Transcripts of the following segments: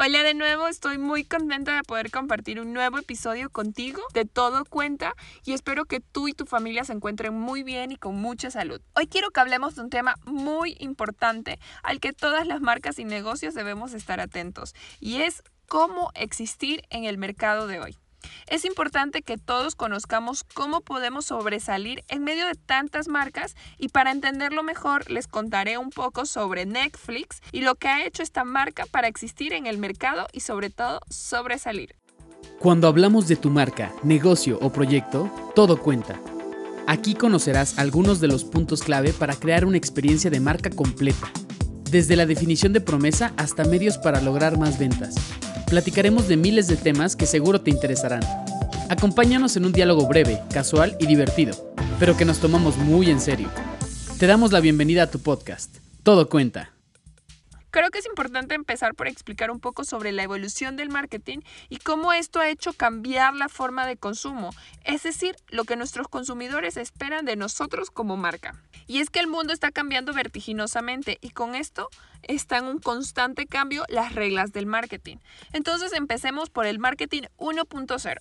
Hola de nuevo, estoy muy contenta de poder compartir un nuevo episodio contigo de Todo Cuenta y espero que tú y tu familia se encuentren muy bien y con mucha salud. Hoy quiero que hablemos de un tema muy importante al que todas las marcas y negocios debemos estar atentos y es cómo existir en el mercado de hoy. Es importante que todos conozcamos cómo podemos sobresalir en medio de tantas marcas y para entenderlo mejor les contaré un poco sobre Netflix y lo que ha hecho esta marca para existir en el mercado y sobre todo sobresalir. Cuando hablamos de tu marca, negocio o proyecto, todo cuenta. Aquí conocerás algunos de los puntos clave para crear una experiencia de marca completa, desde la definición de promesa hasta medios para lograr más ventas platicaremos de miles de temas que seguro te interesarán. Acompáñanos en un diálogo breve, casual y divertido, pero que nos tomamos muy en serio. Te damos la bienvenida a tu podcast. Todo cuenta. Creo que es importante empezar por explicar un poco sobre la evolución del marketing y cómo esto ha hecho cambiar la forma de consumo, es decir, lo que nuestros consumidores esperan de nosotros como marca. Y es que el mundo está cambiando vertiginosamente y con esto está en un constante cambio las reglas del marketing. Entonces empecemos por el marketing 1.0.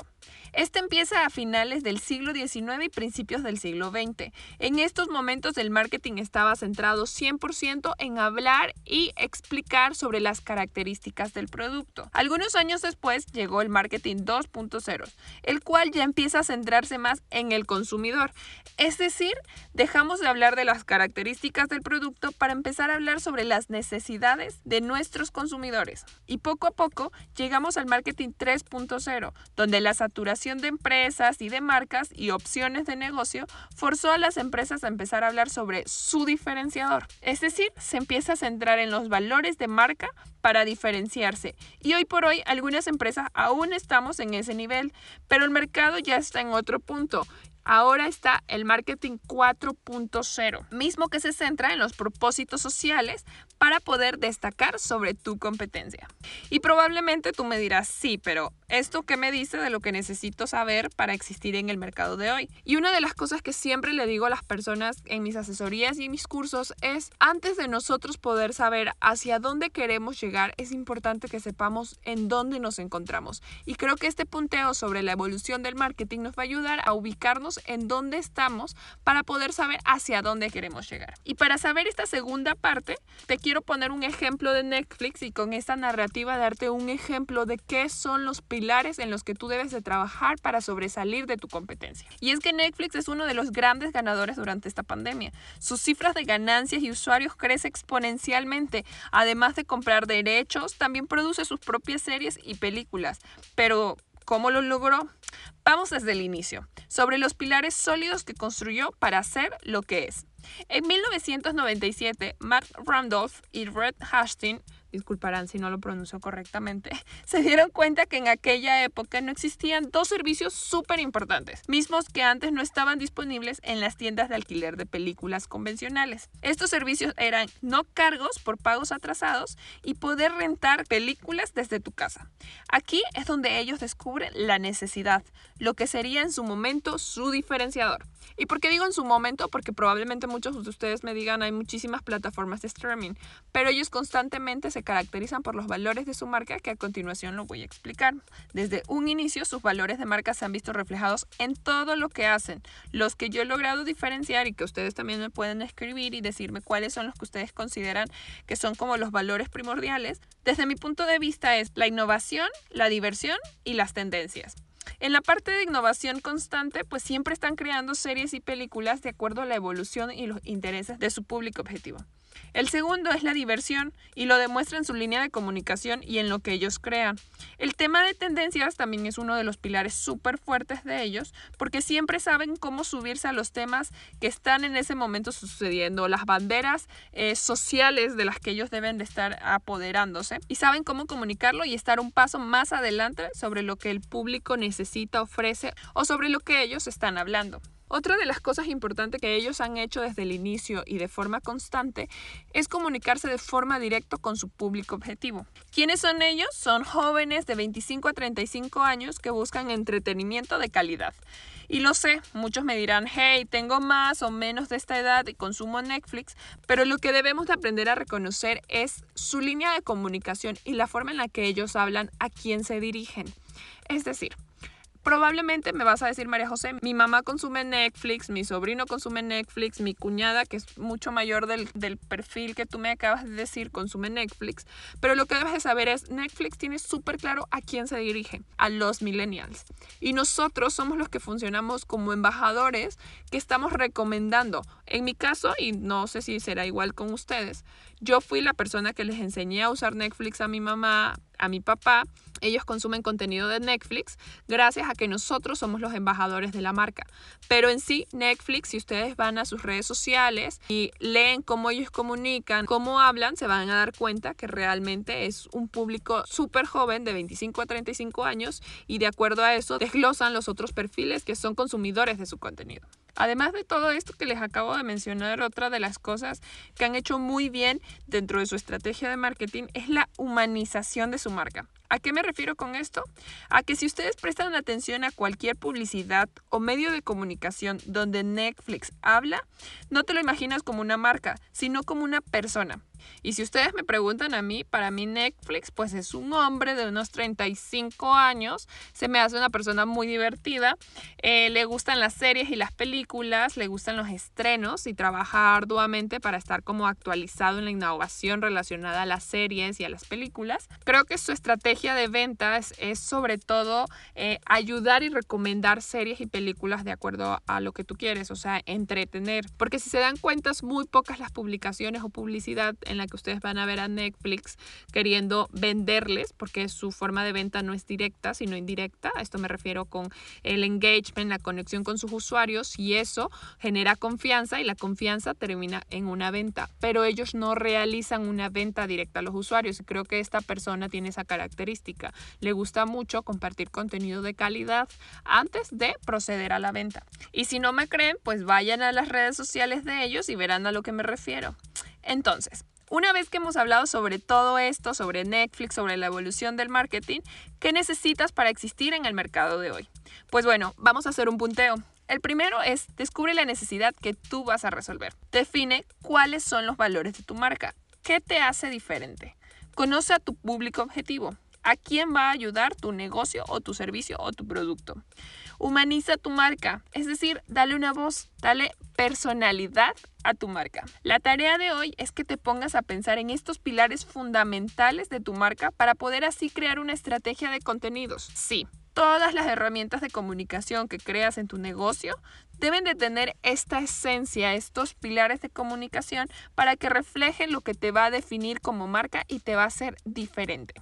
Este empieza a finales del siglo XIX y principios del siglo XX. En estos momentos el marketing estaba centrado 100% en hablar y explicar sobre las características del producto. Algunos años después llegó el marketing 2.0, el cual ya empieza a centrarse más en el consumidor. Es decir, dejamos de hablar de las características del producto para empezar a hablar sobre las necesidades de nuestros consumidores. Y poco a poco llegamos al marketing 3.0, donde la de empresas y de marcas y opciones de negocio forzó a las empresas a empezar a hablar sobre su diferenciador. Es decir, se empieza a centrar en los valores de marca para diferenciarse. Y hoy por hoy algunas empresas aún estamos en ese nivel, pero el mercado ya está en otro punto Ahora está el marketing 4.0, mismo que se centra en los propósitos sociales para poder destacar sobre tu competencia. Y probablemente tú me dirás, sí, pero ¿esto qué me dice de lo que necesito saber para existir en el mercado de hoy? Y una de las cosas que siempre le digo a las personas en mis asesorías y en mis cursos es, antes de nosotros poder saber hacia dónde queremos llegar, es importante que sepamos en dónde nos encontramos. Y creo que este punteo sobre la evolución del marketing nos va a ayudar a ubicarnos en dónde estamos para poder saber hacia dónde queremos llegar. Y para saber esta segunda parte, te quiero poner un ejemplo de Netflix y con esta narrativa darte un ejemplo de qué son los pilares en los que tú debes de trabajar para sobresalir de tu competencia. Y es que Netflix es uno de los grandes ganadores durante esta pandemia. Sus cifras de ganancias y usuarios crece exponencialmente. Además de comprar derechos, también produce sus propias series y películas. Pero ¿Cómo lo logró? Vamos desde el inicio, sobre los pilares sólidos que construyó para ser lo que es. En 1997, Matt Randolph y Red Hastings disculparán si no lo pronuncio correctamente, se dieron cuenta que en aquella época no existían dos servicios súper importantes, mismos que antes no estaban disponibles en las tiendas de alquiler de películas convencionales. Estos servicios eran no cargos por pagos atrasados y poder rentar películas desde tu casa. Aquí es donde ellos descubren la necesidad, lo que sería en su momento su diferenciador. ¿Y por qué digo en su momento? Porque probablemente muchos de ustedes me digan hay muchísimas plataformas de streaming, pero ellos constantemente se caracterizan por los valores de su marca que a continuación lo voy a explicar. Desde un inicio sus valores de marca se han visto reflejados en todo lo que hacen. Los que yo he logrado diferenciar y que ustedes también me pueden escribir y decirme cuáles son los que ustedes consideran que son como los valores primordiales, desde mi punto de vista es la innovación, la diversión y las tendencias. En la parte de innovación constante, pues siempre están creando series y películas de acuerdo a la evolución y los intereses de su público objetivo. El segundo es la diversión y lo demuestra en su línea de comunicación y en lo que ellos crean. El tema de tendencias también es uno de los pilares súper fuertes de ellos porque siempre saben cómo subirse a los temas que están en ese momento sucediendo, las banderas eh, sociales de las que ellos deben de estar apoderándose y saben cómo comunicarlo y estar un paso más adelante sobre lo que el público necesita, ofrece o sobre lo que ellos están hablando. Otra de las cosas importantes que ellos han hecho desde el inicio y de forma constante es comunicarse de forma directa con su público objetivo. ¿Quiénes son ellos? Son jóvenes de 25 a 35 años que buscan entretenimiento de calidad. Y lo sé, muchos me dirán, hey, tengo más o menos de esta edad y consumo Netflix, pero lo que debemos de aprender a reconocer es su línea de comunicación y la forma en la que ellos hablan a quién se dirigen. Es decir, Probablemente me vas a decir, María José, mi mamá consume Netflix, mi sobrino consume Netflix, mi cuñada, que es mucho mayor del, del, perfil que tú me acabas de decir, consume Netflix. Pero lo que debes de saber es, Netflix tiene súper claro a quién se dirige, a los millennials. Y nosotros somos los que funcionamos como embajadores que estamos recomendando. En mi caso, y no sé si será igual con ustedes, yo fui la persona que les enseñé a usar Netflix a mi mamá, a mi papá. Ellos consumen contenido de Netflix gracias a que nosotros somos los embajadores de la marca. Pero en sí, Netflix, si ustedes van a sus redes sociales y leen cómo ellos comunican, cómo hablan, se van a dar cuenta que realmente es un público súper joven de 25 a 35 años y de acuerdo a eso desglosan los otros perfiles que son consumidores de su contenido. Además de todo esto que les acabo de mencionar, otra de las cosas que han hecho muy bien dentro de su estrategia de marketing es la humanización de su marca. ¿A qué me refiero con esto? A que si ustedes prestan atención a cualquier publicidad o medio de comunicación donde Netflix habla, no te lo imaginas como una marca, sino como una persona. Y si ustedes me preguntan a mí, para mí Netflix pues es un hombre de unos 35 años, se me hace una persona muy divertida, eh, le gustan las series y las películas, le gustan los estrenos y trabaja arduamente para estar como actualizado en la innovación relacionada a las series y a las películas. Creo que su estrategia de ventas es sobre todo eh, ayudar y recomendar series y películas de acuerdo a lo que tú quieres, o sea, entretener. Porque si se dan cuenta, es muy pocas las publicaciones o publicidad en la que ustedes van a ver a Netflix queriendo venderles, porque su forma de venta no es directa, sino indirecta. A esto me refiero con el engagement, la conexión con sus usuarios, y eso genera confianza y la confianza termina en una venta. Pero ellos no realizan una venta directa a los usuarios y creo que esta persona tiene esa característica. Le gusta mucho compartir contenido de calidad antes de proceder a la venta. Y si no me creen, pues vayan a las redes sociales de ellos y verán a lo que me refiero. Entonces, una vez que hemos hablado sobre todo esto, sobre Netflix, sobre la evolución del marketing, ¿qué necesitas para existir en el mercado de hoy? Pues bueno, vamos a hacer un punteo. El primero es descubre la necesidad que tú vas a resolver. Define cuáles son los valores de tu marca. ¿Qué te hace diferente? Conoce a tu público objetivo. ¿A quién va a ayudar tu negocio o tu servicio o tu producto? Humaniza tu marca, es decir, dale una voz, dale personalidad a tu marca. La tarea de hoy es que te pongas a pensar en estos pilares fundamentales de tu marca para poder así crear una estrategia de contenidos. Sí, todas las herramientas de comunicación que creas en tu negocio deben de tener esta esencia, estos pilares de comunicación para que reflejen lo que te va a definir como marca y te va a hacer diferente.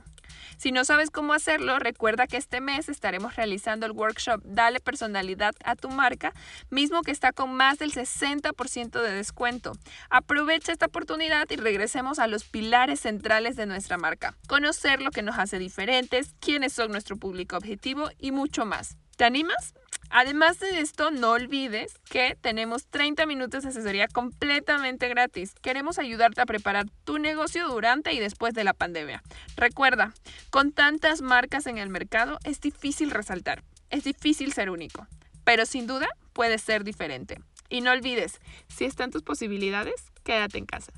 Si no sabes cómo hacerlo, recuerda que este mes estaremos realizando el workshop Dale personalidad a tu marca, mismo que está con más del 60% de descuento. Aprovecha esta oportunidad y regresemos a los pilares centrales de nuestra marca. Conocer lo que nos hace diferentes, quiénes son nuestro público objetivo y mucho más. ¿Te animas? Además de esto, no olvides que tenemos 30 minutos de asesoría completamente gratis. Queremos ayudarte a preparar tu negocio durante y después de la pandemia. Recuerda, con tantas marcas en el mercado es difícil resaltar, es difícil ser único, pero sin duda puedes ser diferente. Y no olvides, si están tus posibilidades, quédate en casa.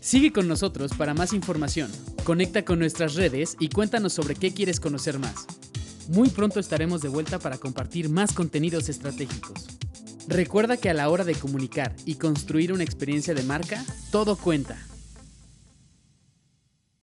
Sigue con nosotros para más información. Conecta con nuestras redes y cuéntanos sobre qué quieres conocer más. Muy pronto estaremos de vuelta para compartir más contenidos estratégicos. Recuerda que a la hora de comunicar y construir una experiencia de marca, todo cuenta.